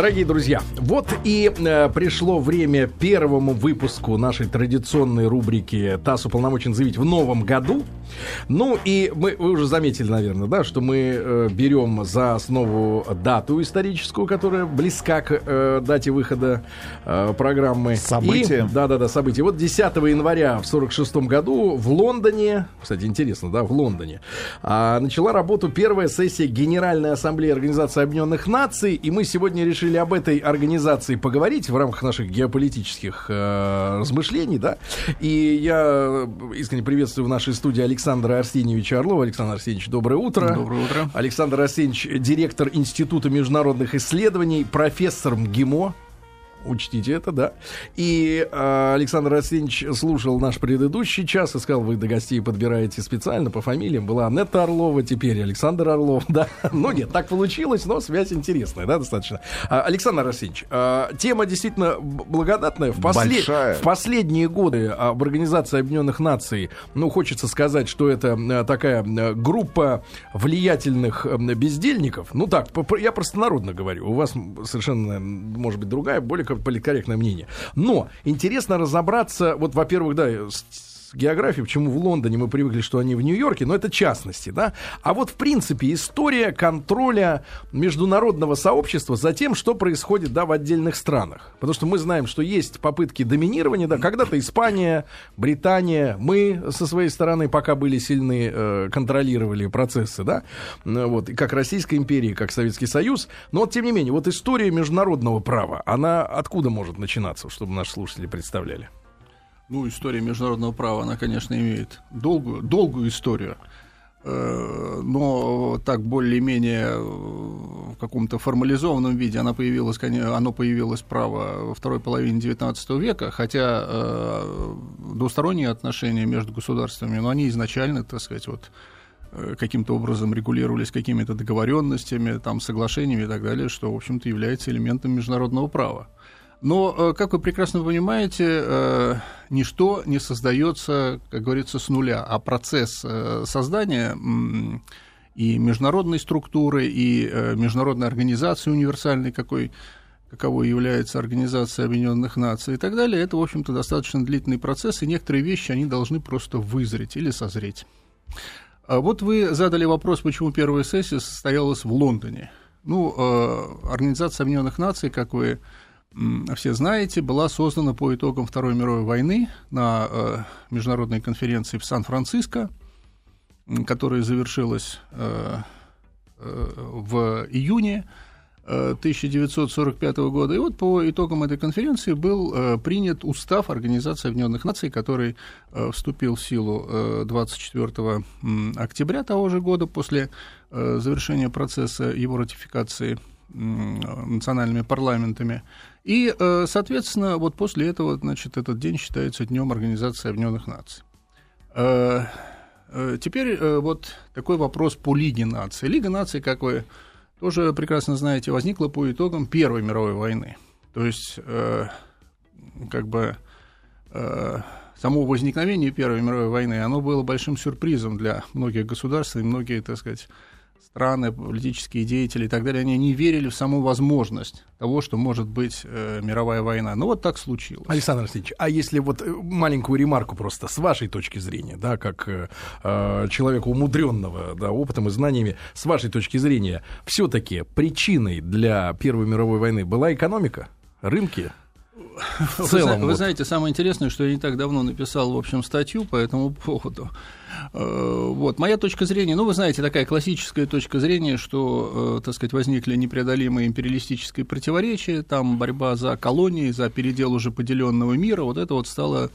Дорогие друзья, вот и э, пришло время первому выпуску нашей традиционной рубрики «ТАСС уполномочен заявить» в новом году. Ну и мы, вы уже заметили, наверное, да, что мы э, берем за основу дату историческую, которая близка к э, дате выхода э, программы. События. Да-да-да, события. Вот 10 января в 46 году в Лондоне, кстати, интересно, да, в Лондоне, э, начала работу первая сессия Генеральной Ассамблеи Организации Объединенных Наций, и мы сегодня решили об этой организации поговорить в рамках наших геополитических э, размышлений, да, и я искренне приветствую в нашей студии Александра Арсеньевича Орлова. Александр Арсеньевич, доброе утро. Доброе утро. Александр Арсеньевич, директор Института международных исследований, профессор МГИМО, Учтите это, да. И э, Александр Арсеньевич слушал наш предыдущий час и сказал, вы до гостей подбираете специально по фамилиям. Была Анетта Орлова, теперь Александр Орлов, да. Ну нет, так получилось, но связь интересная, да, достаточно. А, Александр Арсеньевич, а, тема действительно благодатная. В, послед... в последние годы в Организации Объединенных Наций, ну, хочется сказать, что это такая группа влиятельных бездельников. Ну так, я простонародно говорю. У вас совершенно, может быть, другая, более политкорректное мнение. Но интересно разобраться, вот, во-первых, да, географии, почему в Лондоне мы привыкли, что они в Нью-Йорке, но это частности, да. А вот, в принципе, история контроля международного сообщества за тем, что происходит, да, в отдельных странах. Потому что мы знаем, что есть попытки доминирования, да, когда-то Испания, Британия, мы со своей стороны, пока были сильны, э, контролировали процессы, да, вот, и как Российская империя, как Советский Союз. Но вот, тем не менее, вот история международного права, она откуда может начинаться, чтобы наши слушатели представляли? Ну, история международного права, она, конечно, имеет долгую, долгую историю, э, но так более-менее в каком-то формализованном виде она появилась, оно появилось право во второй половине XIX века, хотя э, двусторонние отношения между государствами, но они изначально, так сказать, вот э, каким-то образом регулировались какими-то договоренностями, там, соглашениями и так далее, что, в общем-то, является элементом международного права. Но, э, как вы прекрасно понимаете, э, ничто не создается, как говорится, с нуля, а процесс э, создания и международной структуры, и международной организации универсальной, какой каковой является Организация Объединенных Наций и так далее, это, в общем-то, достаточно длительный процесс, и некоторые вещи, они должны просто вызреть или созреть. А вот вы задали вопрос, почему первая сессия состоялась в Лондоне. Ну, Организация Объединенных Наций, как вы все знаете, была создана по итогам Второй мировой войны на э, международной конференции в Сан-Франциско, которая завершилась э, э, в июне 1945 года. И вот по итогам этой конференции был принят устав Организации Объединенных Наций, который вступил в силу 24 октября того же года после завершения процесса его ратификации национальными парламентами. И, э, соответственно, вот после этого, значит, этот день считается Днем Организации Объединенных Наций. Э, э, теперь вот такой вопрос по Лиге наций. Лига наций, как вы тоже прекрасно знаете, возникла по итогам Первой мировой войны. То есть, как бы само возникновение Первой мировой войны, оно было большим сюрпризом для многих государств, и многие, так сказать, страны, политические деятели и так далее, они не верили в саму возможность того, что может быть э, мировая война. Но вот так случилось. Александр Алексеевич, а если вот э, маленькую ремарку просто с вашей точки зрения, да, как э, э человека умудренного да, опытом и знаниями, с вашей точки зрения, все-таки причиной для Первой мировой войны была экономика, рынки? В целом, вы, вот. знаете, самое интересное, что я не так давно написал, в общем, статью по этому поводу. Э, вот, моя точка зрения, ну, вы знаете, такая классическая точка зрения, что, э, так сказать, возникли непреодолимые империалистические противоречия, там борьба за колонии, за передел уже поделенного мира, вот это вот стало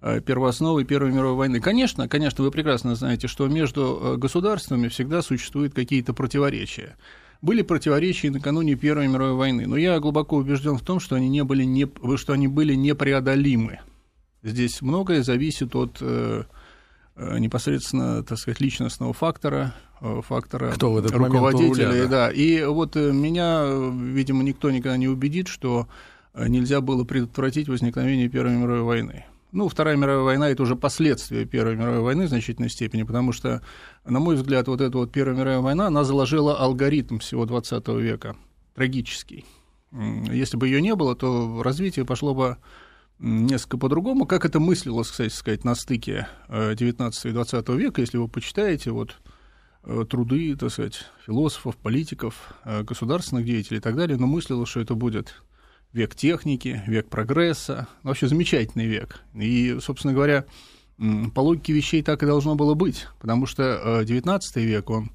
э, первоосновой Первой мировой войны. Конечно, конечно, вы прекрасно знаете, что между государствами всегда существуют какие-то противоречия были противоречия накануне Первой мировой войны, но я глубоко убежден в том, что они, не были, не, что они были непреодолимы. Здесь многое зависит от э, э непосредственно, так сказать, личностного фактора, э, фактора Кто в этот руководителя. Руля, да. да. И вот э, меня, видимо, никто никогда не убедит, что нельзя было предотвратить возникновение Первой мировой войны. Ну, Вторая мировая война – это уже последствия Первой мировой войны в значительной степени, потому что, на мой взгляд, вот эта вот Первая мировая война, она заложила алгоритм всего XX века, трагический. если бы ее не было, то развитие пошло бы несколько по-другому. Как это мыслилось, кстати сказать, на стыке 19 и 20 века, если вы почитаете вот труды, так сказать, философов, политиков, государственных деятелей и так далее, но мыслилось, что это будет век техники, век прогресса, вообще замечательный век. И, собственно говоря, по логике вещей так и должно было быть, потому что XIX век, он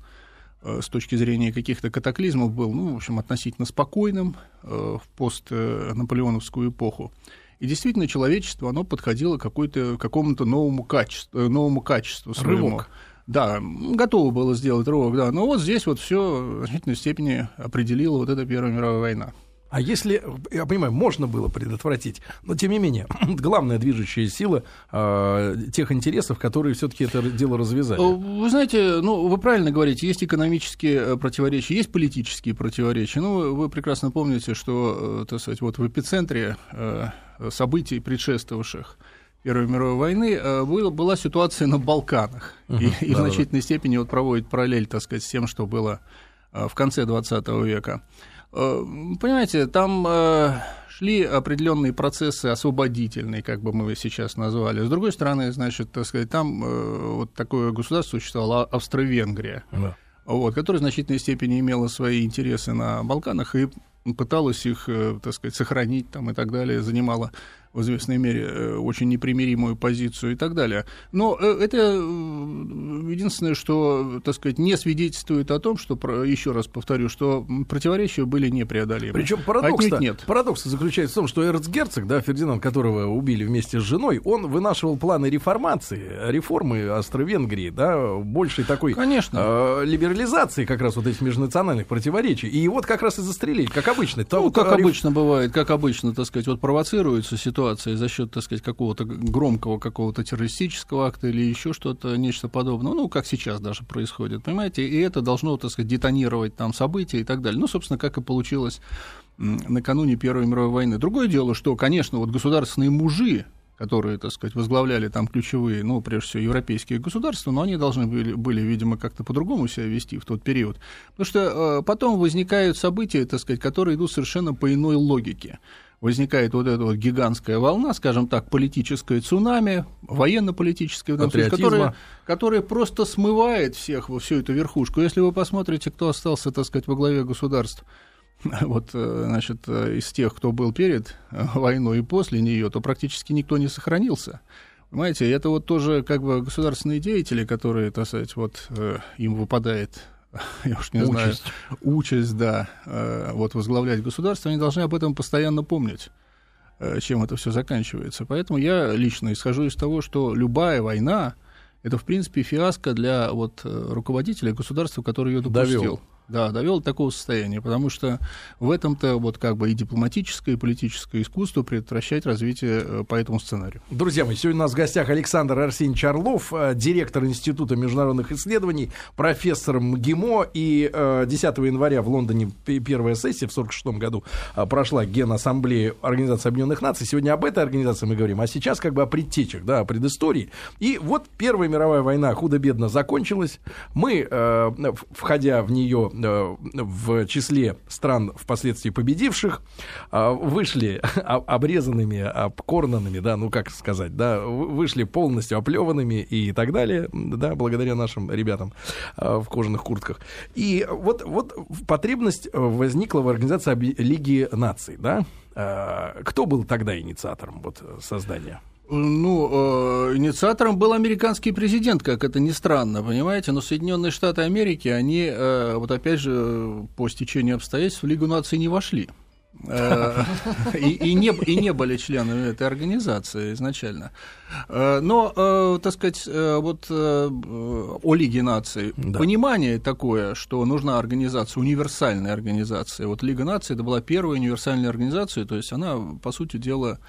Э, с точки зрения каких-то катаклизмов был, ну, в общем, относительно спокойным э, в постнаполеоновскую эпоху. И действительно, человечество, оно подходило к какому-то новому качеству, э, новому качеству своему. Рывок. Да, готово было сделать рывок, да. Но вот здесь вот все в значительной степени определила вот эта Первая мировая война. А если, я понимаю, можно было предотвратить, но тем не менее, главная движущая сила э, тех интересов, которые все-таки это дело развязали. Вы знаете, ну, вы правильно говорите, есть экономические э, противоречия, есть политические противоречия. Ну, вы прекрасно помните, что, э, так сказать, вот в эпицентре э, событий, предшествовавших Первой мировой войны, была, была ситуация на Балканах. Uh-huh, и, и в значительной степени вот проводит параллель, так сказать, с тем, что было в конце 20 века. Э, понимаете, там э, шли определенные процессы освободительные, как бы мы сейчас назвали. С другой стороны, значит, так сказать, там э, вот такое государство существовало, Австро-Венгрия, да. вот, которое в значительной степени имело свои интересы на Балканах и пыталась их, так сказать, сохранить там и так далее, занимала в известной мере э, очень непримиримую позицию и так далее. Но э, это э, единственное, что, так сказать, не свидетельствует о том, что, еще раз повторю, что противоречия были непреодолимы. Причем парадокс, нет. парадокс заключается в том, что эрцгерцог, да, Фердинанд, которого убили вместе с женой, он вынашивал планы реформации, реформы Австро-Венгрии, да, большей такой Конечно. Э, либерализации как раз вот этих межнациональных противоречий. И вот как раз и застрелили, как обычно. Ну, как реф... обычно бывает, как обычно, так сказать, вот провоцируется ситуация ситуации за счет, так сказать, какого-то громкого какого-то террористического акта или еще что-то, нечто подобное, ну, как сейчас даже происходит, понимаете, и это должно, так сказать, детонировать там события и так далее. Ну, собственно, как и получилось накануне Первой мировой войны. Другое дело, что, конечно, вот государственные мужи, которые, так сказать, возглавляли там ключевые, ну, прежде всего, европейские государства, но они должны были, были видимо, как-то по-другому себя вести в тот период. Потому что э, потом возникают события, так сказать, которые идут совершенно по иной логике возникает вот эта вот гигантская волна, скажем так, политическое цунами, военно-политическое, которое, которое просто смывает всех во всю эту верхушку. Если вы посмотрите, кто остался, так сказать, во главе государств, вот, э, значит, э, из тех, кто был перед э, войной и после нее, то практически никто не сохранился. Понимаете, это вот тоже как бы государственные деятели, которые, так сказать, вот им выпадает я уж не участь. знаю, участь, да, э, вот возглавлять государство, они должны об этом постоянно помнить э, чем это все заканчивается. Поэтому я лично исхожу из того, что любая война это, в принципе, фиаско для вот, э, руководителя государства, который ее допустил. Довел. Да, довел до такого состояния, потому что в этом-то вот как бы и дипломатическое, и политическое искусство предотвращать развитие э, по этому сценарию. Друзья мои, сегодня у нас в гостях Александр Арсеньевич Орлов, э, директор Института международных исследований, профессор МГИМО, и 10 э, января в Лондоне первая сессия в 46 году прошла Генассамблея Организации Объединенных Наций. Сегодня об этой организации мы говорим, а сейчас как бы о предтечах, да, о предыстории. И вот Первая мировая война худо-бедно закончилась. Мы, входя в нее в числе стран впоследствии победивших э, вышли обрезанными, обкорнанными, да, ну как сказать, да, вышли полностью оплеванными и так далее, да, благодаря нашим ребятам э, в кожаных куртках. И вот, вот потребность возникла в организации Лиги наций, да. Кто был тогда инициатором вот, создания? Ну, э, инициатором был американский президент, как это ни странно, понимаете, но Соединенные Штаты Америки, они, э, вот опять же, по стечению обстоятельств в Лигу наций не вошли. Э, и, и, не, и не были членами этой организации изначально. Э, но, э, так сказать, вот о Лиге наций да. понимание такое, что нужна организация, универсальная организация. Вот Лига наций это была первая универсальная организация, то есть она, по сути дела,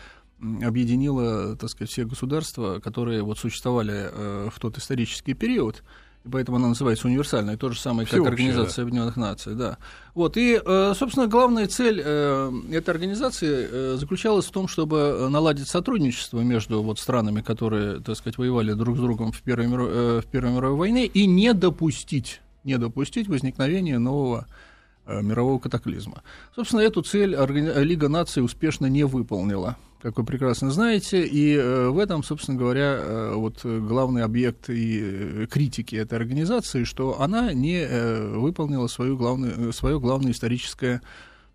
объединила, так сказать, все государства, которые вот существовали э, в тот исторический период, и поэтому она называется универсальной, то же самое, как Организация да. Объединенных Наций, да. Вот, и, э, собственно, главная цель э, этой организации заключалась в том, чтобы наладить сотрудничество между вот странами, которые, так сказать, воевали друг с другом в Первой, мировой, в Первой мировой войне, и не допустить, не допустить возникновения нового мирового катаклизма. Собственно, эту цель Лига наций успешно не выполнила как вы прекрасно знаете, и э, в этом, собственно говоря, э, вот главный объект и э, критики этой организации, что она не выполнила свою главную, свое главное историческое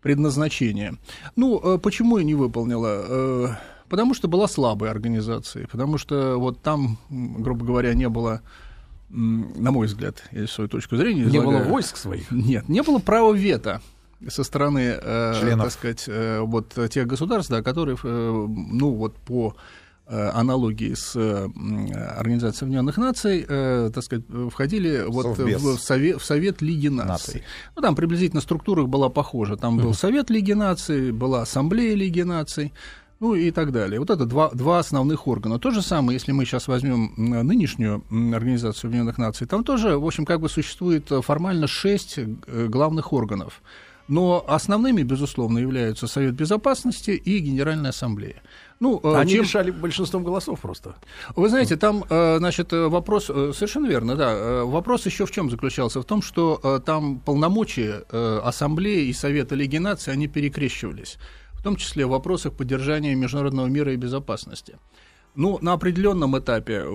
предназначение. Ну, почему не выполнила? Потому что была слабой организацией, потому что вот там, грубо говоря, не было на мой взгляд, я свою точку зрения Не излагаю. было войск своих? Нет, не было права вето со стороны, э, так сказать, э, вот тех государств, да, которые, э, ну, вот по э, аналогии с э, Организацией Объединенных Наций, э, так сказать, входили вот в, совет, в Совет Лиги Наций. Наций. Ну, там приблизительно структура была похожа. Там был Совет Лиги Наций, была Ассамблея Лиги Наций, ну и так далее. Вот это два, два основных органа. То же самое, если мы сейчас возьмем нынешнюю Организацию Объединенных Наций, там тоже, в общем, как бы существует формально шесть главных органов. Но основными, безусловно, являются Совет Безопасности и Генеральная Ассамблея. Ну, э, Они чем... решали большинством голосов просто. Вы знаете, там, э, значит, вопрос, э, совершенно верно, да, вопрос еще в чем заключался? В том, что там полномочия Ассамблеи и Совета Лиги Наций, они перекрещивались, том числе в вопросах поддержания международного мира и безопасности. Ну, на определенном этапе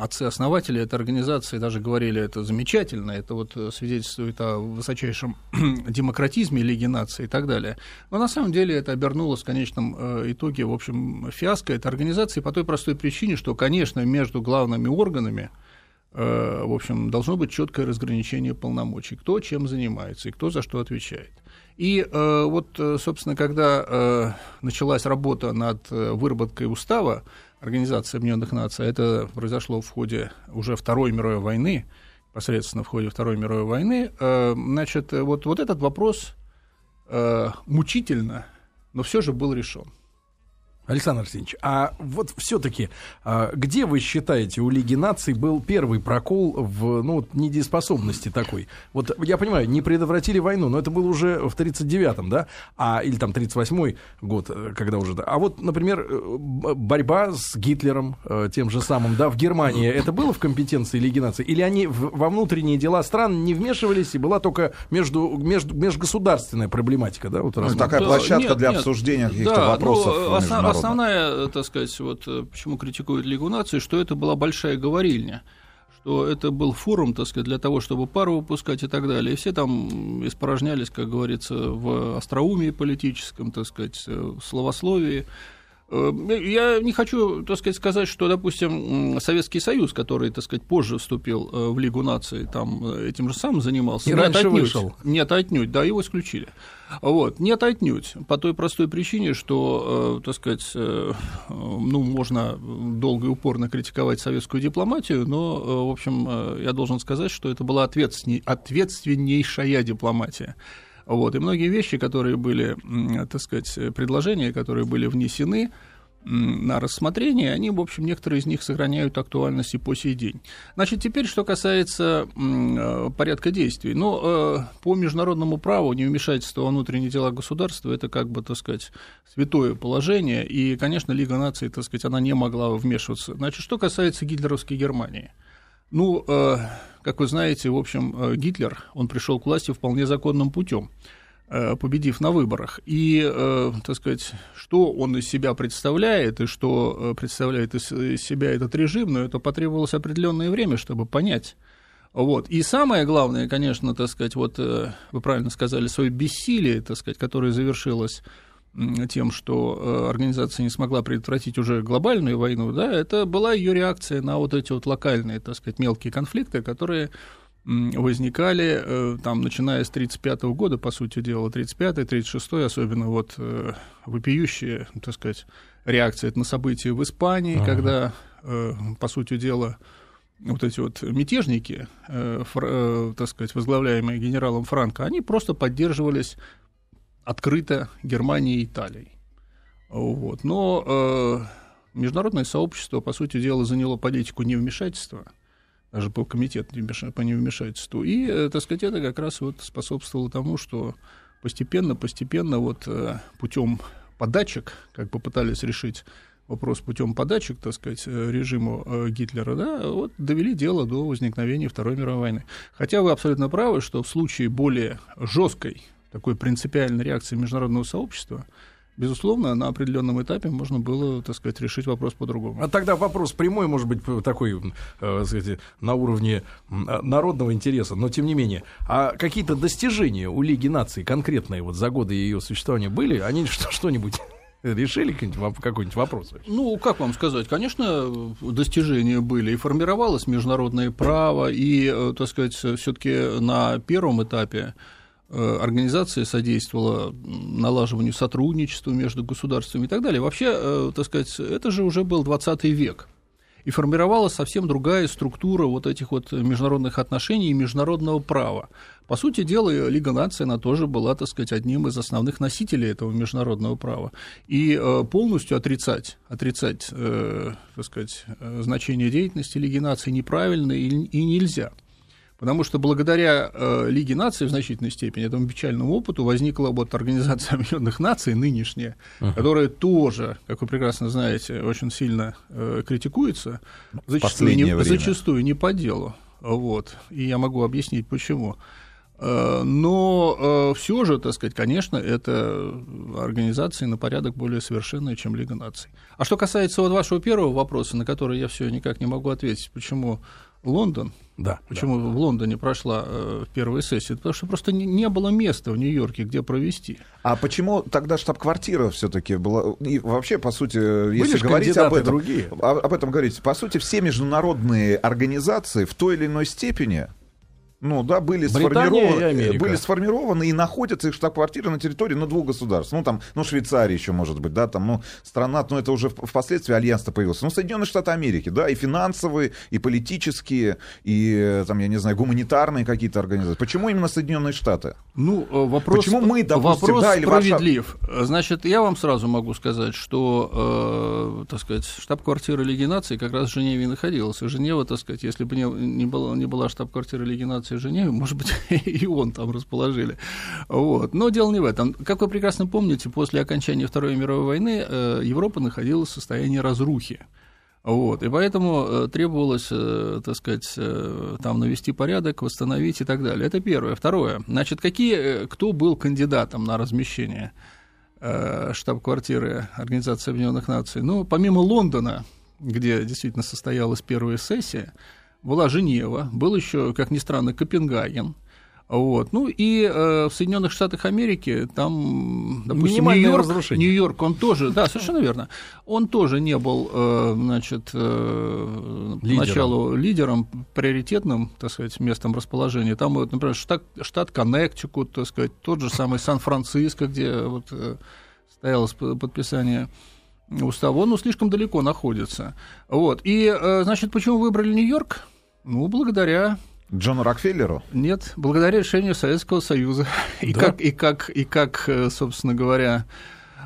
отцы-основатели этой организации даже говорили, это замечательно, это вот свидетельствует о высочайшем демократизме Лиги наций и так далее. Но на самом деле это обернулось в конечном э, итоге, в общем, фиаско этой организации по той простой причине, что, конечно, между главными органами э, в общем, должно быть четкое разграничение полномочий, кто чем занимается и кто за что отвечает. И э, вот, собственно, когда началась работа над выработкой устава, Организации Объединенных Наций. Это произошло в ходе уже Второй мировой войны, непосредственно в ходе Второй мировой войны. Э, значит, вот, вот этот вопрос э, мучительно, но все же был решен. Александр Арсеньевич, а вот все-таки, а, где вы считаете, у Лиги наций был первый прокол в ну, недееспособности такой? Вот я понимаю, не предотвратили войну, но это было уже в 39-м, да? А, или там 38-й год, э, когда уже... А вот, например, э, борьба с Гитлером, э, тем же самым, да, в Германии, это было в компетенции Лиги наций? Или они во внутренние дела стран не вмешивались, и была только между, между, межгосударственная проблематика, да? Вот ну, такая площадка нет, для нет, обсуждения каких-то да, вопросов ну, основная, так сказать, вот э, почему критикуют Лигу наций, что это была большая говорильня что это был форум, так сказать, для того, чтобы пару выпускать и так далее. И все там испорожнялись, как говорится, в остроумии политическом, так сказать, э, в словословии. Э, я не хочу, так сказать, сказать, что, допустим, Советский Союз, который, так сказать, позже вступил в Лигу наций, там этим же самым занимался. И нет, раньше отнюдь, вышел. Нет, отнюдь, да, его исключили. Вот. Нет, отнюдь. По той простой причине, что, э, так сказать, э, ну, можно долго и упорно критиковать советскую дипломатию, но, э, в общем, я должен сказать, что это была ответственнейшая дипломатия. Вот. И многие вещи, которые были, так сказать, предложения, которые были внесены, на рассмотрение, они, в общем, некоторые из них сохраняют актуальность и по сей день. Значит, теперь, что касается э, порядка действий. Ну, э, по международному праву невмешательство во внутренние дела государства – это, как бы, так сказать, святое положение, и, конечно, Лига наций, так сказать, она не могла вмешиваться. Значит, что касается гитлеровской Германии. Ну, э, как вы знаете, в общем, Гитлер, он пришел к власти вполне законным путем. Э, победив на выборах. И, э, так сказать, что он из себя представляет и что э, представляет из себя этот режим, но это потребовалось определенное время, чтобы понять. Вот. И самое главное, конечно, так сказать, вот вы правильно сказали, свое бессилие, так сказать, которое завершилось тем, что организация не смогла предотвратить уже глобальную войну, да, это была ее реакция на вот эти вот локальные, так сказать, мелкие конфликты, которые возникали, э, там, начиная с 1935 года, по сути дела, 35-й, 36-й, особенно вот э, вопиющая, так сказать, реакция на события в Испании, ага. когда, э, по сути дела, вот эти вот мятежники, так сказать, возглавляемые генералом Франко, они просто поддерживались открыто Германией и Италией. Вот. Но международное сообщество, по сути дела, заняло политику невмешательства – даже по комитету по невмешательству. И, э, так сказать, это как раз вот способствовало тому, что постепенно, постепенно вот э, путем подачек, как попытались решить вопрос путем подачек, так сказать, режиму Гитлера, да, вот довели дело до возникновения Второй мировой войны. Хотя вы абсолютно правы, что в случае более жесткой такой принципиальной реакции международного сообщества, Безусловно, на определенном этапе можно было, так сказать, решить вопрос по-другому. А тогда вопрос прямой, может быть, такой, э, сказать, на уровне народного интереса, но тем не менее. А какие-то достижения у Лиги наций конкретные вот за годы ее существования были? Они что, что-нибудь решили какой-нибудь вопрос? Ну, как вам сказать, конечно, достижения были, и формировалось международное право, и, э, так сказать, все-таки на первом этапе Э, организация содействовала налаживанию сотрудничества между государствами и так далее. Вообще, э, так сказать, это же уже был 20 век. И формировалась совсем другая структура вот этих вот международных отношений и международного права. По сути дела, Лига наций, она тоже была, так сказать, одним из основных носителей этого международного права. И э, полностью отрицать, отрицать так сказать, значение деятельности Лиги наций неправильно и нельзя. Потому что благодаря э, Лиге наций в значительной степени, этому печальному опыту, возникла вот Организация Объединенных Наций нынешняя, uh-huh. которая тоже, как вы прекрасно знаете, очень сильно э, критикуется, зачастую не, зачастую не по делу. Вот. И я могу объяснить, почему. Э, но э, все же, так сказать, конечно, это организации на порядок более совершенные, чем Лига наций. А что касается вот вашего первого вопроса, на который я все никак не могу ответить, почему Лондон. Да. Почему да. в Лондоне прошла э, первая сессия? Потому что просто не, не было места в Нью-Йорке, где провести. А почему тогда штаб-квартира все-таки была? И вообще, по сути, Были если говорить об этом, другие. об этом говорить, по сути, все международные организации в той или иной степени ну да, были сформированы, были сформированы и находятся их штаб-квартиры на территории, ну, двух государств. Ну, там, ну, Швейцария еще, может быть, да, там, ну, страна, ну, это уже впоследствии альянс-то появился. Ну, Соединенные Штаты Америки, да, и финансовые, и политические, и, там, я не знаю, гуманитарные какие-то организации. Почему именно Соединенные Штаты? Ну, э, вопрос, Почему мы, допустим, вопрос да, или справедлив. Ваша... Значит, я вам сразу могу сказать, что, э, так сказать, штаб-квартира Лиги наций как раз в Женеве находилась. И Женева, так сказать, если бы не, не, была, не была штаб-квартира Лиги наций в Женеве, может быть, и он там расположили. Вот. Но дело не в этом. Как вы прекрасно помните, после окончания Второй мировой войны э, Европа находилась в состоянии разрухи. Вот, и поэтому э, требовалось, э, так сказать, там навести порядок, восстановить и так далее. Это первое. Второе. Значит, какие, кто был кандидатом на размещение штаб-квартиры Организации Объединенных Наций? Ну, помимо Лондона, где действительно состоялась первая сессия, была Женева, был еще, как ни странно, Копенгаген. Вот. Ну и э, в Соединенных Штатах Америки там, допустим, Нью-Йорк, Нью-Йорк, он тоже, да, совершенно верно, он тоже не был, э, значит, э, лидером. поначалу лидером, приоритетным, так сказать, местом расположения. Там, вот, например, штат, штат Коннектикут, так сказать, тот же самый Сан-Франциско, где вот, э, стоялось подписание устава, он ну, слишком далеко находится. Вот. И, э, значит, почему выбрали Нью-Йорк? Ну, благодаря Джону Рокфеллеру? Нет, благодаря решению Советского Союза. И, да? как, и, как, и как, э, собственно говоря,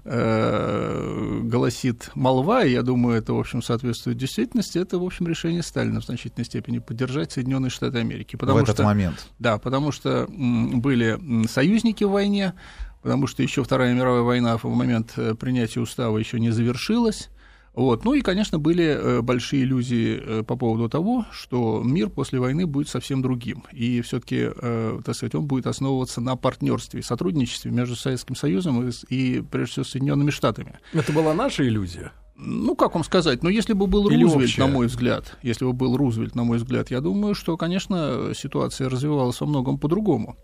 э, голосит молва, и я думаю, это, в общем, соответствует действительности, это, в общем, решение Сталина в значительной степени поддержать Соединенные Штаты Америки. Потому в этот что, момент? Да, потому что были союзники в войне, потому что еще Вторая мировая война в момент э, принятия устава еще не завершилась, вот. Ну и, конечно, были э, большие иллюзии э, по поводу того, что мир после войны будет совсем другим. И все-таки, э, так сказать, он будет основываться на партнерстве и сотрудничестве между Советским Союзом и, прежде всего, Соединенными Штатами. Это была наша иллюзия? Ну, как вам сказать, но если бы был Или Рузвельт, общая? на мой взгляд, если бы был Рузвельт, на мой взгляд, я думаю, что, конечно, ситуация развивалась во многом по-другому.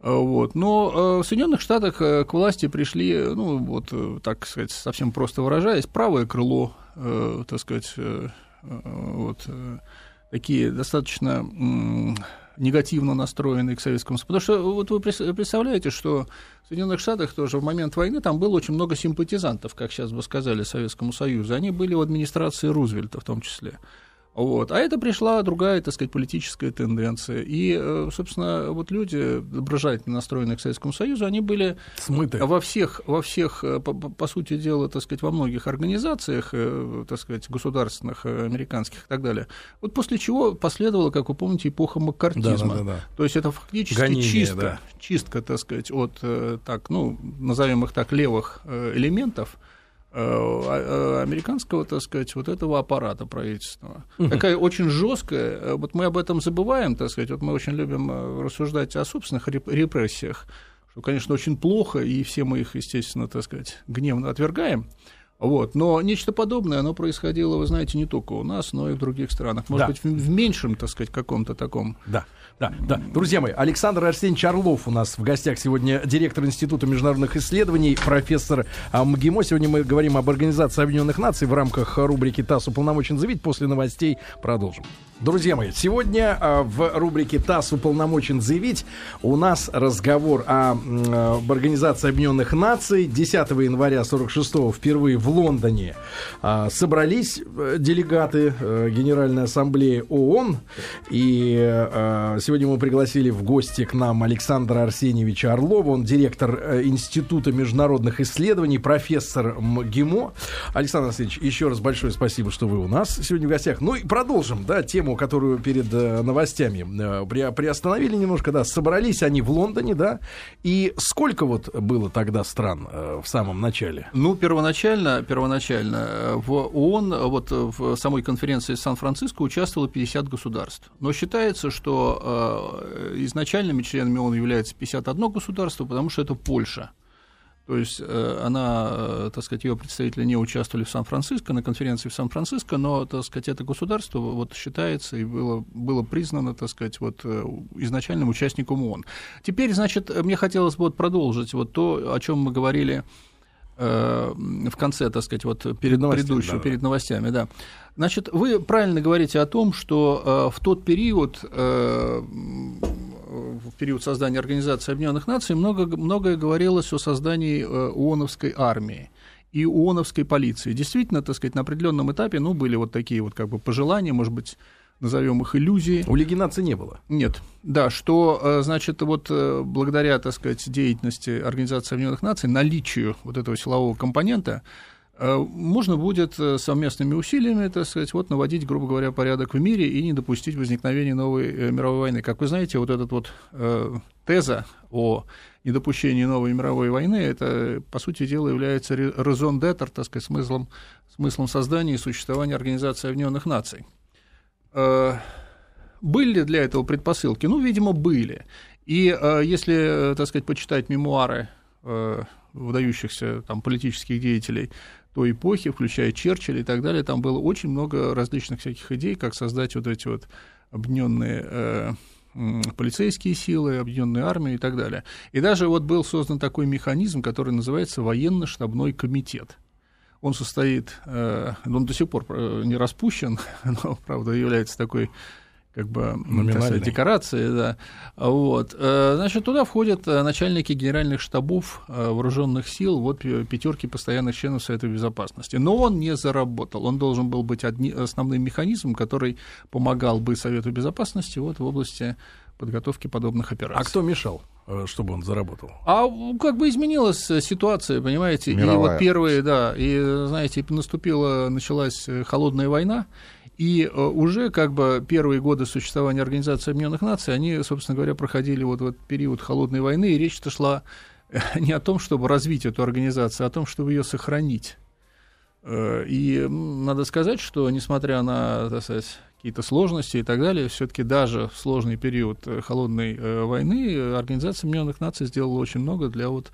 Вот. Но э, в Соединенных Штатах э, к власти пришли, ну, вот, э, так сказать, совсем просто выражаясь, правое крыло, так сказать, вот, такие достаточно негативно настроенные к Советскому Союзу. Потому что вот вы представляете, что в Соединенных Штатах тоже в момент войны там было очень много симпатизантов, как сейчас бы сказали, Советскому Союзу. Они были в администрации Рузвельта в том числе. Вот. А это пришла другая, так сказать, политическая тенденция. И, э, собственно, вот люди, доброжательно настроенные к Советскому Союзу, они были Смыты. во всех, во всех э, по, по сути дела, так сказать, во многих организациях, э, так сказать, государственных, американских и так далее. Вот после чего последовала, как вы помните, эпоха маккартизма. Да, да, да, да. То есть это фактически Гонение, чистка, да. чистка, так сказать, от, так, ну, назовем их так, левых элементов, американского, так сказать, вот этого аппарата правительственного. Угу. Такая очень жесткая, вот мы об этом забываем, так сказать, вот мы очень любим рассуждать о собственных репрессиях, что, конечно, очень плохо, и все мы их, естественно, так сказать, гневно отвергаем. Вот. Но нечто подобное, оно происходило, вы знаете, не только у нас, но и в других странах. Может да. быть, в, в меньшем, так сказать, каком-то таком. Да. Да, да. Друзья мои, Александр Арсеньевич Орлов у нас в гостях сегодня, директор Института международных исследований, профессор МГИМО. Сегодня мы говорим об Организации Объединенных Наций в рамках рубрики ТАСС уполномочен заявить. После новостей продолжим. Друзья мои, сегодня а, в рубрике ТАСС уполномочен заявить у нас разговор о, об Организации Объединенных Наций. 10 января 46 впервые в Лондоне а, собрались э, делегаты э, Генеральной Ассамблеи ООН. И а, сегодня мы пригласили в гости к нам Александра Арсеньевича Орлова. Он директор э, Института международных исследований, профессор МГИМО. Александр Арсеньевич, еще раз большое спасибо, что вы у нас сегодня в гостях. Ну и продолжим, да, тему которую перед э, новостями э, при, приостановили немножко, да, собрались они в Лондоне, да, и сколько вот было тогда стран в самом начале? Ну, первоначально, первоначально в ООН, вот в самой конференции Сан-Франциско участвовало 50 государств, но считается, что изначальными членами ООН является 51 государство, потому что это Польша. То есть э, она, э, так сказать, ее представители не участвовали в Сан-Франциско, на конференции в Сан-Франциско, но, так сказать, это государство вот считается и было, было признано, так сказать, вот э, изначальным участником ООН. Теперь, значит, мне хотелось бы вот продолжить вот то, о чем мы говорили в конце, так сказать, вот перед предыдущим, да, перед новостями, да. Значит, вы правильно говорите о том, что в тот период в период создания Организации Объединенных Наций много, многое говорилось о создании э, ООНовской армии и ООНовской полиции. Действительно, так сказать, на определенном этапе, ну, были вот такие вот как бы пожелания, может быть, назовем их иллюзии. У Лиги наций не было? Нет. Да, что, э, значит, вот э, благодаря, так сказать, деятельности Организации Объединенных Наций, наличию вот этого силового компонента, Э, можно будет э, совместными усилиями, так сказать, вот наводить, грубо говоря, порядок в мире и не допустить возникновения новой э, мировой войны. Как вы знаете, вот этот вот э, теза о недопущении новой мировой войны, это, по сути дела, является резон детер, так сказать, смыслом, смыслом создания и существования Организации Объединенных Наций. Э, были ли для этого предпосылки? Ну, видимо, были. И э, если, так сказать, почитать мемуары э, выдающихся там, политических деятелей той эпохи, включая Черчилля и так далее, там было очень много различных всяких идей, как создать вот эти вот объединенные э, полицейские силы, объединенную армию и так далее. И даже вот был создан такой механизм, который называется военно-штабной комитет. Он состоит, э, он до сих пор э, не распущен, но, правда, является такой как бы сказать, декорации, да. Вот. Э, значит, туда входят э, начальники генеральных штабов э, вооруженных сил, вот пятерки постоянных членов Совета Безопасности. Но он не заработал. Он должен был быть одни, основным механизмом, который помогал бы Совету Безопасности вот в области подготовки подобных операций. А кто мешал? чтобы он заработал. А как бы изменилась ситуация, понимаете? Мировая. И вот первые, да, и, знаете, наступила, началась холодная война, и э, уже как бы первые годы существования Организации Объединенных Наций, они, собственно говоря, проходили вот в этот период холодной войны, и речь-то шла э, не о том, чтобы развить эту организацию, а о том, чтобы ее сохранить. Э, и надо сказать, что несмотря на так сказать, какие-то сложности и так далее, все-таки даже в сложный период холодной войны Организация Объединенных Наций сделала очень много для вот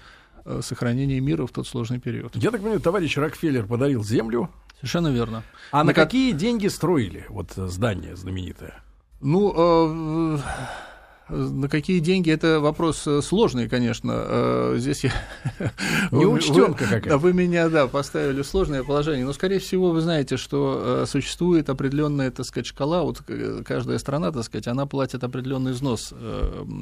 сохранения мира в тот сложный период. Я так понимаю, товарищ Рокфеллер подарил землю Совершенно верно. А на, на какие деньги строили вот здание знаменитое? Ну, э, на какие деньги это вопрос э, сложный, конечно. Э, здесь я неучтенка какая. Вы меня, да, поставили в сложное положение. Но, скорее всего, вы знаете, что существует определенная, так сказать, шкала. Вот каждая страна, так сказать, она платит определенный взнос.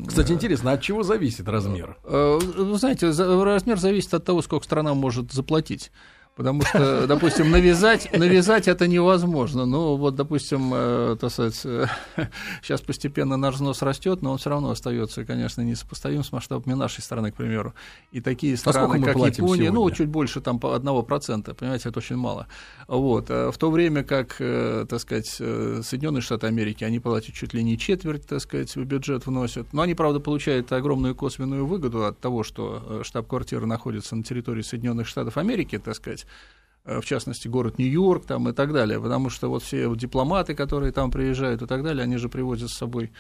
Кстати, интересно, от чего зависит размер? Вы знаете, размер зависит от того, сколько страна может заплатить. Потому что, допустим, навязать, навязать это невозможно. Ну, вот, допустим, э, так сказать, э, сейчас постепенно наш взнос растет, но он все равно остается, конечно, несопоставим с масштабами нашей страны, к примеру. И такие страны, как Япония, ну, чуть больше там по одного процента, понимаете, это очень мало. Вот. А в то время как, э, так сказать, э, Соединенные Штаты Америки, они платят чуть ли не четверть, так сказать, в бюджет вносят. Но они, правда, получают огромную косвенную выгоду от того, что штаб-квартира находится на территории Соединенных Штатов Америки, так сказать, сказать, в частности, город Нью-Йорк там, и так далее, потому что вот все дипломаты, которые там приезжают и так далее, они же привозят с собой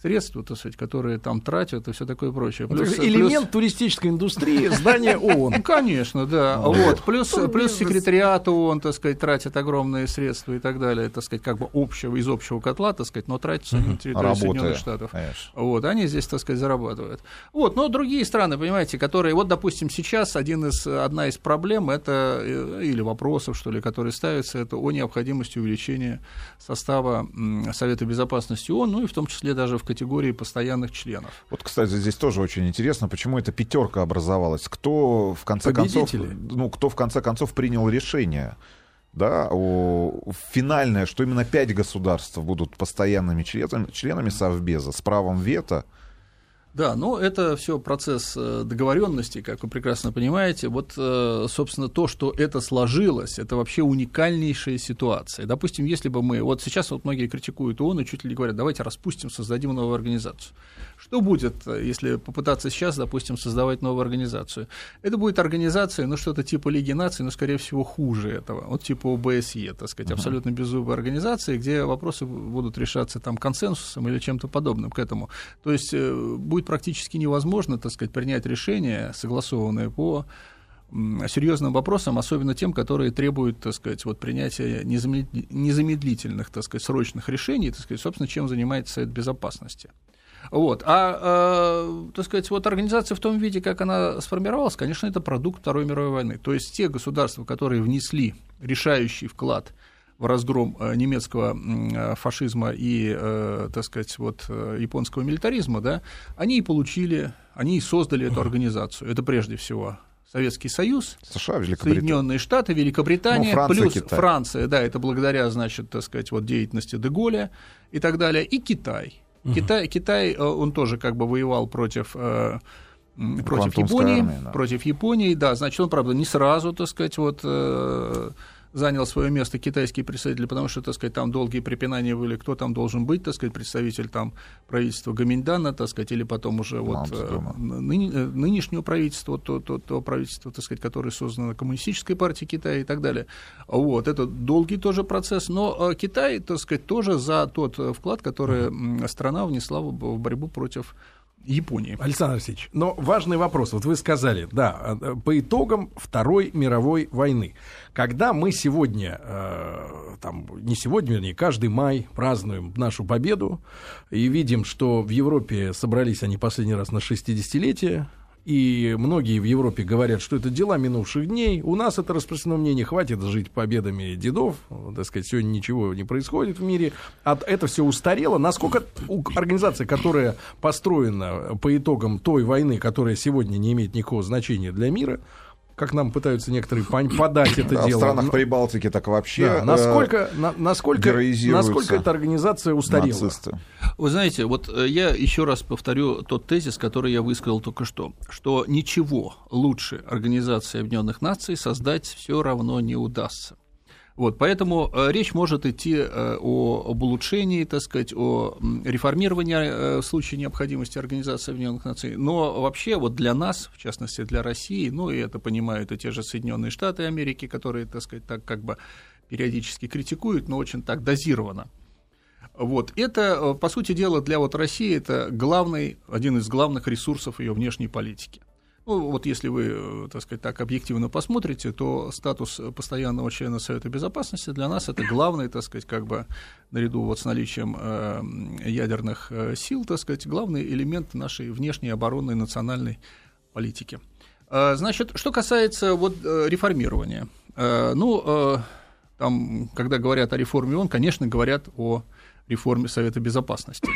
средства, так сказать, которые там тратят и все такое прочее. Ну, плюс, элемент плюс... туристической индустрии здания ООН. Конечно, да. Вот. Плюс, плюс секретариат ООН, так сказать, тратят огромные средства и так далее, так сказать, как бы общего, из общего котла, так сказать, но тратятся на территории Соединенных Штатов. Вот, они здесь, так сказать, зарабатывают. Вот, но другие страны, понимаете, которые, вот, допустим, сейчас один из, одна из проблем, это, э, или вопросов, что ли, которые ставятся, это о необходимости увеличения состава Совета Безопасности ООН, ну и в том числе даже в категории постоянных членов. Вот, кстати, здесь тоже очень интересно, почему эта пятерка образовалась. Кто в конце концов, ну, кто в конце концов принял решение? да, о, финальное, что именно пять государств будут постоянными членами, членами Совбеза с правом вето, да, но это все процесс э, договоренности, как вы прекрасно понимаете. Вот, э, собственно, то, что это сложилось, это вообще уникальнейшая ситуация. Допустим, если бы мы, вот сейчас вот многие критикуют ООН и чуть ли не говорят, давайте распустим, создадим новую организацию. Что будет, э, если попытаться сейчас, допустим, создавать новую организацию? Это будет организация, ну, что-то типа Лиги наций, но, скорее всего, хуже этого. Вот типа ОБСЕ, так сказать, uh-huh. абсолютно беззубая организация, где вопросы будут решаться там консенсусом или чем-то подобным к этому. То есть будет будет практически невозможно, так сказать, принять решение, согласованное по серьезным вопросам, особенно тем, которые требуют, так сказать, вот принятия незамедлительных, так сказать, срочных решений, так сказать, собственно, чем занимается Совет Безопасности. Вот. А, э, так сказать, вот организация в том виде, как она сформировалась, конечно, это продукт Второй мировой войны. То есть те государства, которые внесли решающий вклад разгром э, немецкого э, фашизма и, э, так сказать, вот японского милитаризма, да, они и получили, они и создали эту организацию. Это прежде всего Советский Союз, США, Соединенные Штаты, Великобритания, ну, Франция, плюс Китай. Франция, да, это благодаря, значит, так сказать, вот деятельности Деголя и так далее, и Китай. Угу. Китай, Китай, он тоже как бы воевал против против Японии, армия, да. против Японии, да, значит, он, правда, не сразу, так сказать, вот занял свое место китайский представитель, потому что, так сказать, там долгие препинания были, кто там должен быть, так сказать, представитель там правительства Гаминдана, так сказать, или потом уже вот э, ныне, э, нынешнего правительства, то, то, то правительство, так сказать, которое создано Коммунистической партией Китая и так далее. Вот, это долгий тоже процесс, но э, Китай, так сказать, тоже за тот вклад, который страна внесла в борьбу против Японии. Александр Алексеевич, но важный вопрос. Вот вы сказали, да, э, по итогам Второй мировой войны. Когда мы сегодня, э, там, не сегодня, вернее, каждый май празднуем нашу победу и видим, что в Европе собрались они последний раз на 60-летие и многие в Европе говорят, что это дела минувших дней. У нас это распространено мнение, хватит жить победами дедов, так сказать, сегодня ничего не происходит в мире. От, это все устарело. Насколько организация, которая построена по итогам той войны, которая сегодня не имеет никакого значения для мира, как нам пытаются некоторые подать это да, дело. В странах Прибалтики так вообще да, насколько, э, на, насколько, насколько эта организация устарела? Нацисты. Вы знаете, вот э, я еще раз повторю тот тезис, который я высказал только что, что ничего лучше Организации Объединенных Наций создать все равно не удастся. Вот, поэтому э, речь может идти э, о, об улучшении, так сказать, о реформировании э, в случае необходимости Организации Объединенных Наций. Но вообще вот для нас, в частности для России, ну и это понимают и те же Соединенные Штаты Америки, которые, так сказать, так как бы периодически критикуют, но очень так дозированно. Вот. Это, по сути дела, для вот России это главный, один из главных ресурсов ее внешней политики. Ну, вот если вы, э, так сказать, так объективно посмотрите, то статус постоянного члена Совета Безопасности для нас это главный, так сказать, как бы наряду вот с наличием э, ядерных э, сил, так сказать, главный элемент нашей внешней оборонной национальной политики. Значит, что касается вот реформирования, ну, там, когда говорят о реформе ООН, конечно, говорят о реформе Совета Безопасности.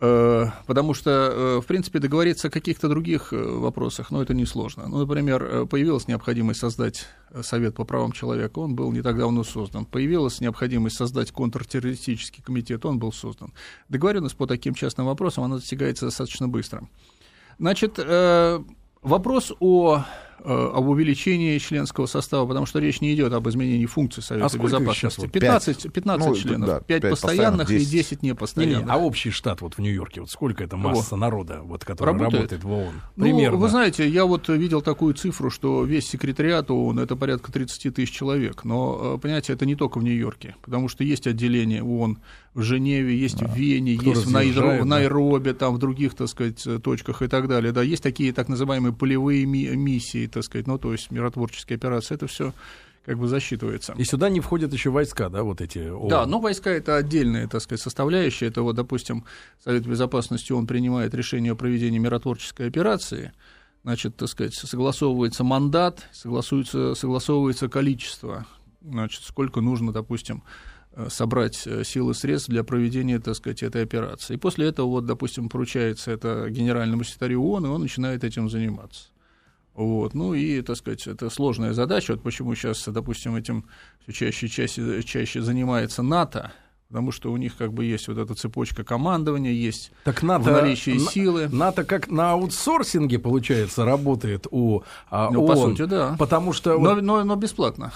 Э, потому что, э, в принципе, договориться о каких-то других э, вопросах, ну, это несложно. Ну, например, появилась необходимость создать Совет по правам человека, он был не так давно создан. Появилась необходимость создать контртеррористический комитет, он был создан. Договоренность по таким частным вопросам, она достигается достаточно быстро. Значит, вопрос о об увеличении членского состава, потому что речь не идет об изменении функций Совета а безопасности. 15, 15 ну, членов, да, 5, 5 постоянных 10. и 10 непостоянных. Не, не, а общий штат вот в Нью-Йорке, вот сколько это масса О. народа, вот, который работает, работает в ООН? Ну, Примерно. вы знаете, я вот видел такую цифру, что весь секретариат ООН это порядка 30 тысяч человек. Но, э, понимаете, это не только в Нью-Йорке, потому что есть отделение ООН в Женеве, есть да. в Вене, Кто есть в, Найро, в Найробе, там, в других, так сказать, точках и так далее. Да, есть такие так называемые полевые ми- миссии, так сказать, ну, то есть миротворческие операции, это все как бы засчитывается. И сюда не входят еще войска, да, вот эти? ООН. Да, но войска это отдельная, так сказать, составляющая. Это вот, допустим, Совет Безопасности, он принимает решение о проведении миротворческой операции, значит, так сказать, согласовывается мандат, согласуется, согласовывается количество, значит, сколько нужно, допустим, Э, собрать э, силы и средств для проведения, так сказать, этой операции. И после этого, вот, допустим, поручается это генеральному секретарю ООН, и он начинает этим заниматься. Вот. Ну и, так сказать, это сложная задача. Вот почему сейчас, допустим, этим все чаще, чаще, чаще занимается НАТО, потому что у них как бы есть вот эта цепочка командования, есть так НАТО, в наличии силы. НАТО как на аутсорсинге, получается, работает у а, ну, ООН. По сути, да. Потому что... Но, но, но бесплатно.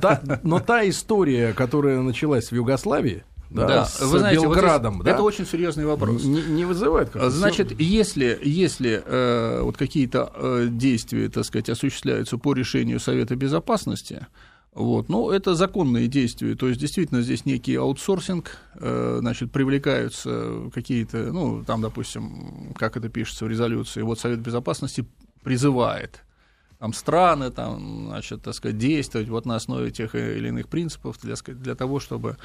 Та, но та история, которая началась в Югославии, да, да. с Вы знаете, Белградом, вот да? Это очень серьезный вопрос. Не, не вызывает как Значит, если, если э, вот какие-то э, действия, так сказать, осуществляются по решению Совета Безопасности, вот. Ну, это законные действия, то есть действительно здесь некий аутсорсинг, э, значит, привлекаются какие-то, ну, там, допустим, как это пишется в резолюции, вот Совет Безопасности призывает там страны, там, значит, так сказать, действовать вот на основе тех или иных принципов для, для того, чтобы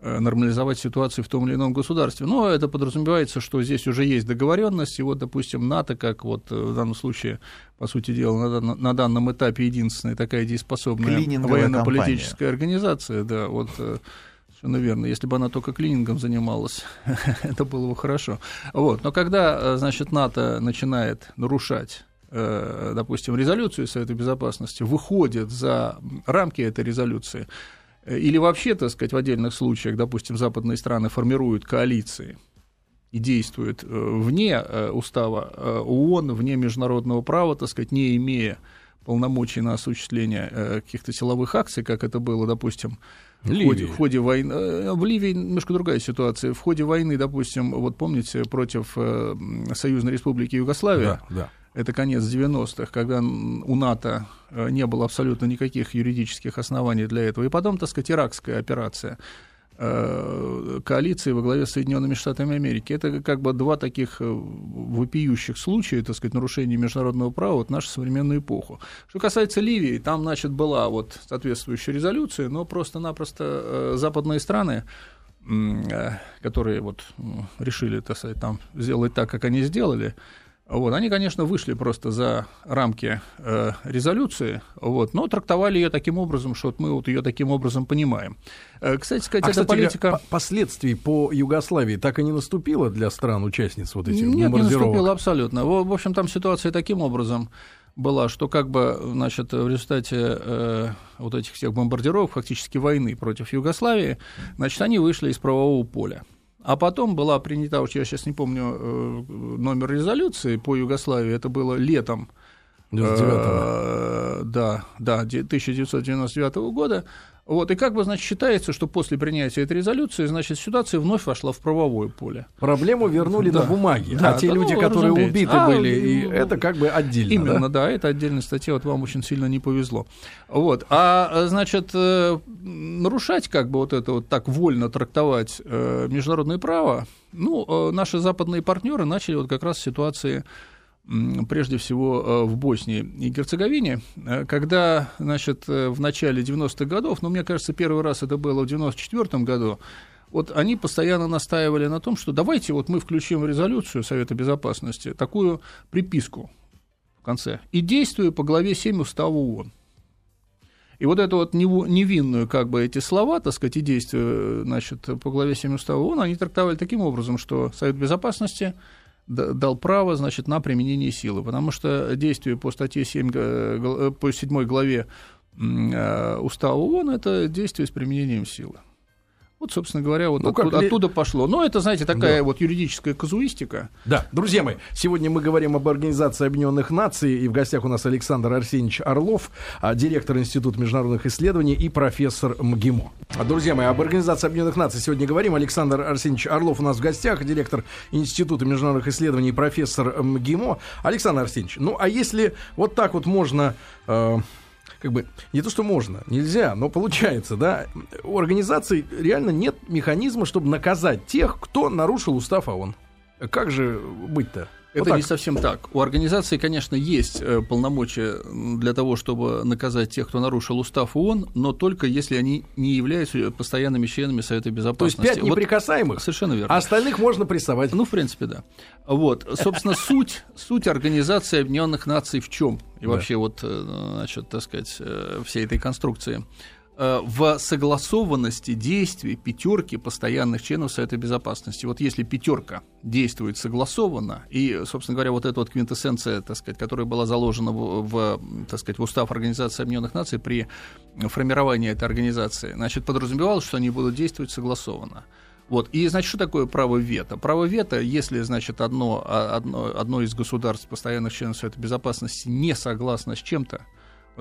нормализовать ситуацию в том или ином государстве. Но это подразумевается, что здесь уже есть договоренность, и вот, допустим, НАТО, как вот э, в данном случае, по сути дела, на, на данном этапе единственная такая дееспособная военно-политическая организация, да, вот э, Совершенно верно. Если бы она только клинингом занималась, это было бы хорошо. Вот. Но когда, значит, НАТО начинает нарушать допустим, резолюцию Совета Безопасности, выходит за рамки этой резолюции, или вообще, так сказать, в отдельных случаях, допустим, западные страны формируют коалиции и действуют э, вне э, устава э, ООН, вне международного права, так сказать, не имея полномочий на осуществление каких-то силовых акций, как это было, допустим, в ходе, в ходе войны. В Ливии немножко другая ситуация. В ходе войны, допустим, вот помните, против Союзной Республики Югославия, да, да это конец 90-х, когда у НАТО э, не было абсолютно никаких юридических оснований для этого. И потом, так сказать, иракская операция э, коалиции во главе с Соединенными Штатами Америки. Это как бы два таких э, вопиющих случая, так сказать, нарушения международного права в нашу современную эпоху. Что касается Ливии, там, значит, была вот соответствующая резолюция, но просто-напросто западные страны которые вот решили, так сказать, там сделать так, как они сделали, вот, они, конечно, вышли просто за рамки э, резолюции, вот, но трактовали ее таким образом, что вот мы вот ее таким образом понимаем. Э, кстати сказать, а, эта кстати, политика... Последствий по Югославии так и не наступило для стран-участниц вот этих Нет, не наступило абсолютно. В, в общем, там ситуация таким образом была, что как бы, значит, в результате э, вот этих всех бомбардировок, фактически войны против Югославии, значит, они вышли из правового поля. А потом была принята, я сейчас не помню э, номер резолюции по Югославии, это было летом 99 э, да, да, 1999 года. Вот, и как бы, значит, считается, что после принятия этой резолюции, значит, ситуация вновь вошла в правовое поле. Проблему вернули да. на бумаге, да, а те люди, ну, которые убиты а, были, и ну, это как бы отдельно. Именно, да? да, это отдельная статья, вот вам очень сильно не повезло. Вот, а, значит, э, нарушать как бы вот это вот так вольно трактовать э, международное право, ну, э, наши западные партнеры начали вот как раз в ситуации прежде всего э, в Боснии и Герцеговине, э, когда, значит, э, в начале 90-х годов, ну, мне кажется, первый раз это было в 94 году, вот они постоянно настаивали на том, что давайте вот мы включим в резолюцию Совета Безопасности такую приписку в конце и действую по главе 7 Устава ООН. И вот эту вот невинную, как бы, эти слова, так сказать, и действия, значит, по главе 7 Устава ООН, они трактовали таким образом, что Совет Безопасности дал право, значит, на применение силы, потому что действие по статье 7, э, по 7 главе э, Устава ООН – это действие с применением силы. Вот, собственно говоря, вот ну, оттуда, как... оттуда пошло. Но это, знаете, такая да. вот юридическая казуистика. Да, друзья мои, сегодня мы говорим об Организации Объединенных Наций, и в гостях у нас Александр Арсеньевич Орлов, а, директор Института международных исследований и профессор МГИМО. А, друзья мои, об Организации Объединенных Наций сегодня говорим. Александр Арсеньевич Орлов у нас в гостях, директор Института международных исследований и профессор МГИМО. Александр Арсеньевич, ну а если вот так вот можно... Э, как бы не то, что можно, нельзя, но получается, да, у организаций реально нет механизма, чтобы наказать тех, кто нарушил устав ООН. Как же быть-то? Это вот не совсем так. У организации, конечно, есть э, полномочия для того, чтобы наказать тех, кто нарушил устав ООН, но только если они не являются постоянными членами Совета Безопасности. То есть пять неприкасаемых? Вот, совершенно верно. А остальных можно прессовать? Ну, в принципе, да. Вот, собственно, суть, суть Организации Объединенных Наций в чем? И вообще вот, э, значит, так сказать, э, всей этой конструкции – в согласованности действий пятерки постоянных членов Совета Безопасности. Вот если пятерка действует согласованно, и, собственно говоря, вот эта вот квинтэссенция, так сказать, которая была заложена в, в, так сказать, в устав Организации Объединенных Наций при формировании этой организации, значит, подразумевалось, что они будут действовать согласованно. Вот. И, значит, что такое право вето? Право вето, если, значит, одно, а, одно, одно из государств, постоянных членов Совета Безопасности, не согласно с чем-то,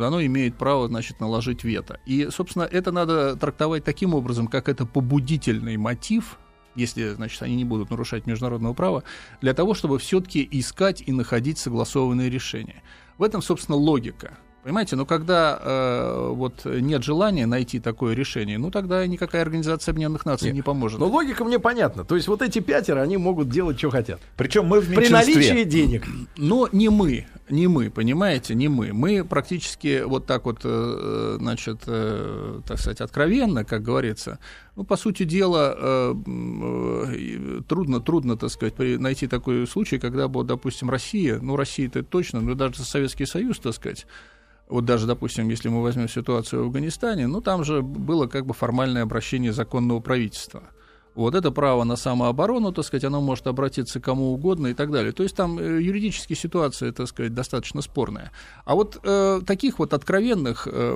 оно имеет право, значит, наложить вето. И, собственно, это надо трактовать таким образом, как это побудительный мотив, если, значит, они не будут нарушать международного права, для того, чтобы все-таки искать и находить согласованные решения. В этом, собственно, логика. Понимаете, но когда э, вот нет желания найти такое решение, ну тогда никакая организация Объединенных Наций нет. не поможет. Но логика мне понятна. То есть вот эти пятеро, они могут делать, что хотят. Причем мы в При наличии денег. Но не мы, не мы, понимаете, не мы. Мы практически вот так вот, э, значит, э, так сказать, откровенно, как говорится. Ну, по сути дела, э, э, трудно, трудно, так сказать, найти такой случай, когда бы, допустим, Россия, ну, Россия-то точно, но даже Советский Союз, так сказать, вот даже, допустим, если мы возьмем ситуацию в Афганистане, ну там же было как бы формальное обращение законного правительства. Вот это право на самооборону, так сказать, оно может обратиться к кому угодно и так далее. То есть там э, юридические ситуации, так сказать, достаточно спорная. А вот э, таких вот откровенных, э,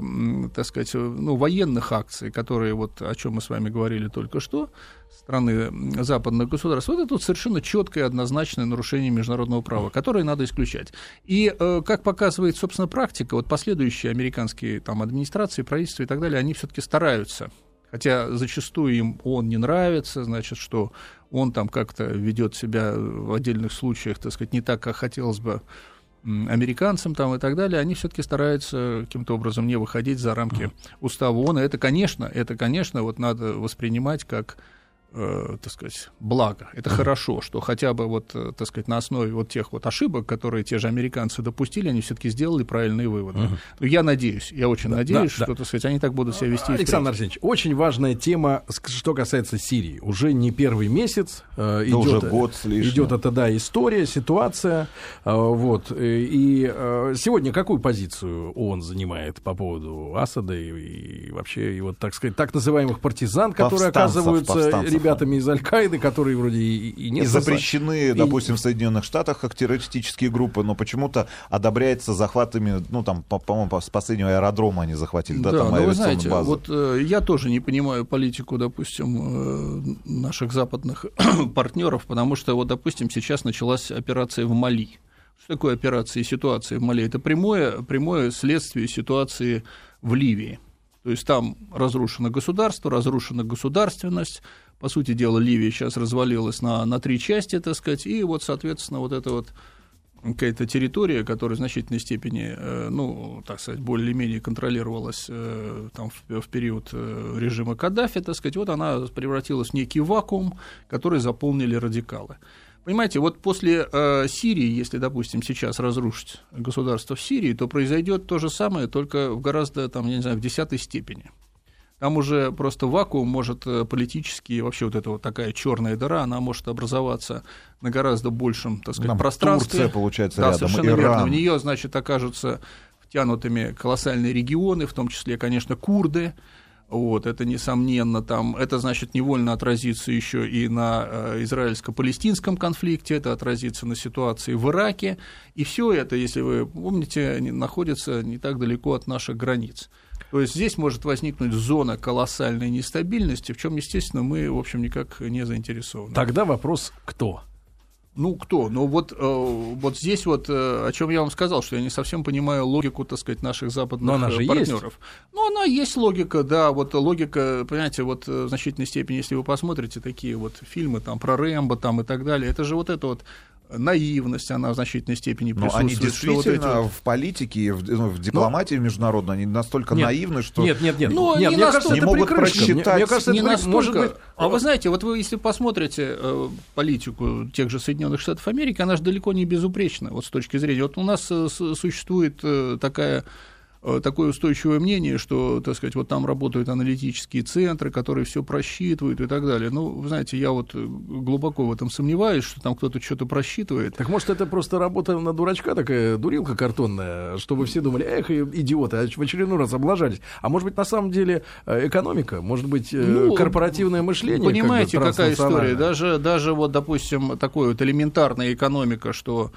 так сказать, ну, военных акций, которые вот о чем мы с вами говорили только что, страны западных государств, вот это тут совершенно четкое однозначное нарушение международного права, которое надо исключать. И, э, как показывает, собственно, практика, вот последующие американские там, администрации, правительства и так далее, они все-таки стараются Хотя зачастую им он не нравится, значит, что он там как-то ведет себя в отдельных случаях, так сказать, не так, как хотелось бы американцам там и так далее, они все-таки стараются каким-то образом не выходить за рамки устава ООН. Это, конечно, это, конечно, вот надо воспринимать как э, так сказать, благо. Это хорошо, что хотя бы вот, э, так сказать, на основе вот тех вот ошибок, которые те же американцы допустили, они все-таки сделали правильные выводы. Ну, я надеюсь, я очень да, надеюсь, да, что, да. так сказать, они так будут себя вести. Александр Арсеньевич, очень важная тема, что касается Сирии. Уже не первый месяц э, идет, уже год идет это, да, история, ситуация. Э, вот. И э, сегодня какую позицию он занимает по поводу Асада и, и вообще, и вот, так сказать, так называемых партизан, которые оказываются ребятами из Аль-Каиды, которые вроде и, и нет. И запрещены, и... допустим, в Соединенных Штатах как террористические группы, но почему-то одобряется захватами, ну там, по-моему, с последнего аэродрома они захватили, да, да там ну, вы знаете, базу. вот э, я тоже не понимаю политику, допустим, э, наших западных партнеров, потому что, вот, допустим, сейчас началась операция в Мали. Что такое операция и ситуация в Мали? Это прямое, прямое следствие ситуации в Ливии. То есть там разрушено государство, разрушена государственность, по сути дела, Ливия сейчас развалилась на, на три части, так сказать, и вот, соответственно, вот эта вот какая-то территория, которая в значительной степени, э, ну, так сказать, более-менее контролировалась э, там, в, период э, режима Каддафи, так сказать, вот она превратилась в некий вакуум, который заполнили радикалы. Понимаете, вот после э, Сирии, если, допустим, сейчас разрушить государство в Сирии, то произойдет то же самое, только в гораздо, там, я не знаю, в десятой степени. Там уже просто вакуум может э, политически, вообще вот эта вот такая черная дыра, она может образоваться на гораздо большем, так сказать, Нам пространстве. Турция, получается, да, рядом, совершенно Иран. верно. В нее, значит, окажутся втянутыми колоссальные регионы, в том числе, конечно, курды, вот, это несомненно там, это значит невольно отразится еще и на э, израильско-палестинском конфликте, это отразится на ситуации в Ираке, и все это, если вы помните, находится не так далеко от наших границ. То есть здесь может возникнуть зона колоссальной нестабильности, в чем, естественно, мы, в общем, никак не заинтересованы. Тогда вопрос кто? Ну, кто? Ну, вот, э, вот здесь вот, э, о чем я вам сказал, что я не совсем понимаю логику, так сказать, наших западных Но она же партнеров. Есть. Ну, она есть логика, да, вот логика, понимаете, вот в значительной степени, если вы посмотрите такие вот фильмы там про Рэмбо там и так далее, это же вот это вот наивность, она в значительной степени присутствует. Но они действительно вот эти... в политике, в, ну, в дипломатии Но... международной, они настолько нет, наивны, что... Нет, нет, нет. Но ну, нет, не мне кажется, не могут просчитать. Мне, мне кажется, не это настолько... может быть... А вы знаете, вот вы, если посмотрите э, политику тех же Соединенных Штатов Америки, она же далеко не безупречна, вот с точки зрения... Вот у нас э, существует э, такая такое устойчивое мнение, что, так сказать, вот там работают аналитические центры, которые все просчитывают и так далее. Ну, вы знаете, я вот глубоко в этом сомневаюсь, что там кто-то что-то просчитывает. Так может, это просто работа на дурачка такая, дурилка картонная, чтобы все думали, эх, идиоты, а в очередной раз облажались. А может быть, на самом деле э, экономика, может быть, э, ну, корпоративное мышление. Понимаете, как какая история? Даже, даже вот, допустим, такой вот элементарная экономика, что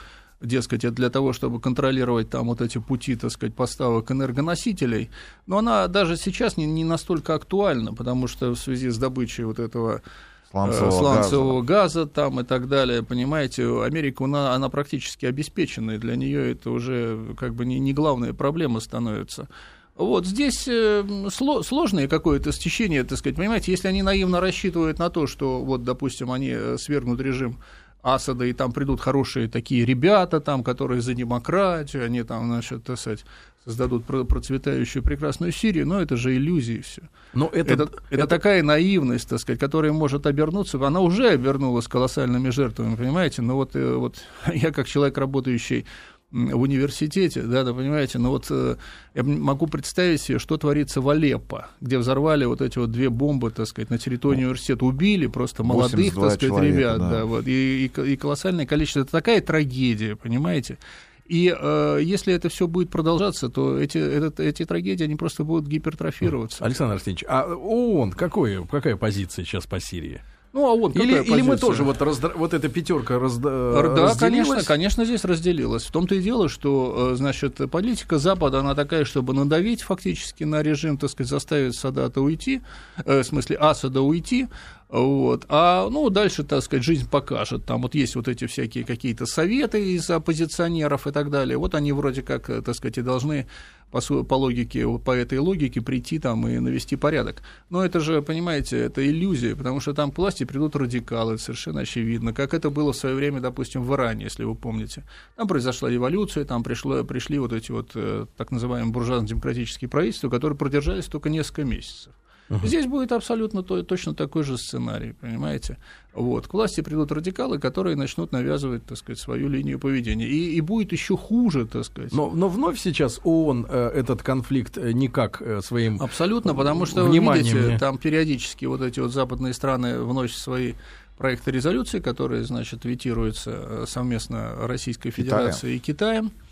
дескать, это для того, чтобы контролировать там вот эти пути, так сказать, поставок энергоносителей, но она даже сейчас не, не настолько актуальна, потому что в связи с добычей вот этого сланцевого, э, сланцевого газа. газа там и так далее, понимаете, Америка, она, она практически обеспечена, и для нее это уже как бы не, не главная проблема становится. Вот здесь э, сложное какое-то стечение, так сказать, понимаете, если они наивно рассчитывают на то, что вот, допустим, они э, свергнут режим Асада, и там придут хорошие такие ребята, там, которые за демократию, они там, значит, так сказать, создадут процветающую прекрасную Сирию, но это же иллюзии все. Но это, это, это, это такая наивность, так сказать, которая может обернуться, она уже обернулась колоссальными жертвами, понимаете? Но вот, э, вот я как человек, работающий в университете, да, да, понимаете, но вот э, я могу представить себе, что творится в Алеппо, где взорвали вот эти вот две бомбы, так сказать, на территории университета, убили просто молодых, так сказать, человека, ребят, да, да вот, и, и, и колоссальное количество, это такая трагедия, понимаете, и э, если это все будет продолжаться, то эти, этот, эти трагедии, они просто будут гипертрофироваться. Александр Арсеньевич, а ООН какой, какая позиция сейчас по Сирии? Ну, а он или, или мы тоже вот, раздра... вот эта пятерка разда... да, разделилась? конечно, конечно, здесь разделилась. В том-то и дело, что, э, значит, политика Запада, она такая, чтобы надавить фактически на режим, так сказать, заставить Садата уйти, э, в смысле Асада уйти, вот. А ну, дальше, так сказать, жизнь покажет. Там вот есть вот эти всякие какие-то советы из оппозиционеров и так далее. Вот они вроде как, э, так сказать, и должны по, по логике, по этой логике прийти там и навести порядок. Но это же, понимаете, это иллюзия, потому что там к власти придут радикалы, совершенно очевидно, как это было в свое время, допустим, в Иране, если вы помните. Там произошла революция, там пришло, пришли вот эти вот э, так называемые буржуазно-демократические правительства, которые продержались только несколько месяцев. Угу. Здесь будет абсолютно то, точно такой же сценарий, понимаете? Вот. К власти придут радикалы, которые начнут навязывать, так сказать, свою линию поведения. И, и будет еще хуже, так сказать. Но, но вновь сейчас ООН э, этот конфликт э, никак э, своим Абсолютно, потому что, вы видите, там периодически вот эти вот западные страны вносят свои проекты резолюции, которые, значит, ветируются э, совместно Российской Федерацией Китаем. и Китаем.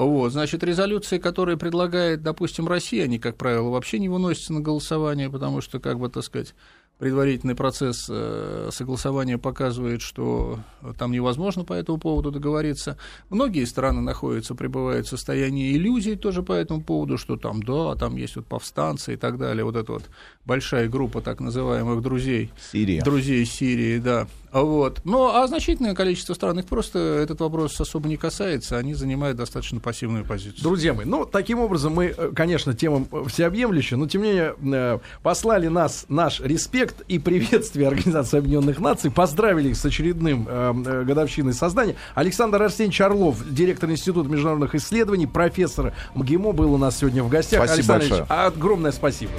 Вот, значит, резолюции, которые предлагает, допустим, Россия, они, как правило, вообще не выносятся на голосование, потому что, как бы, так сказать, предварительный процесс э, согласования показывает, что там невозможно по этому поводу договориться. Многие страны находятся, пребывают в состоянии иллюзий тоже по этому поводу, что там, да, там есть вот повстанцы и так далее, вот эта вот большая группа так называемых друзей. Сирия. Друзей Сирии, да. Вот. Ну, а значительное количество стран их просто этот вопрос особо не касается, они занимают достаточно пассивную позицию. Друзья мои, ну, таким образом мы, э, конечно, тема всеобъемлющая, но тем не менее э, послали нас наш респект и приветствие Организации Объединенных Наций, поздравили их с очередным э, годовщиной создания. Александр Арсеньевич Орлов, директор Института международных исследований, профессор МГИМО, был у нас сегодня в гостях. Спасибо Александр большое. огромное спасибо.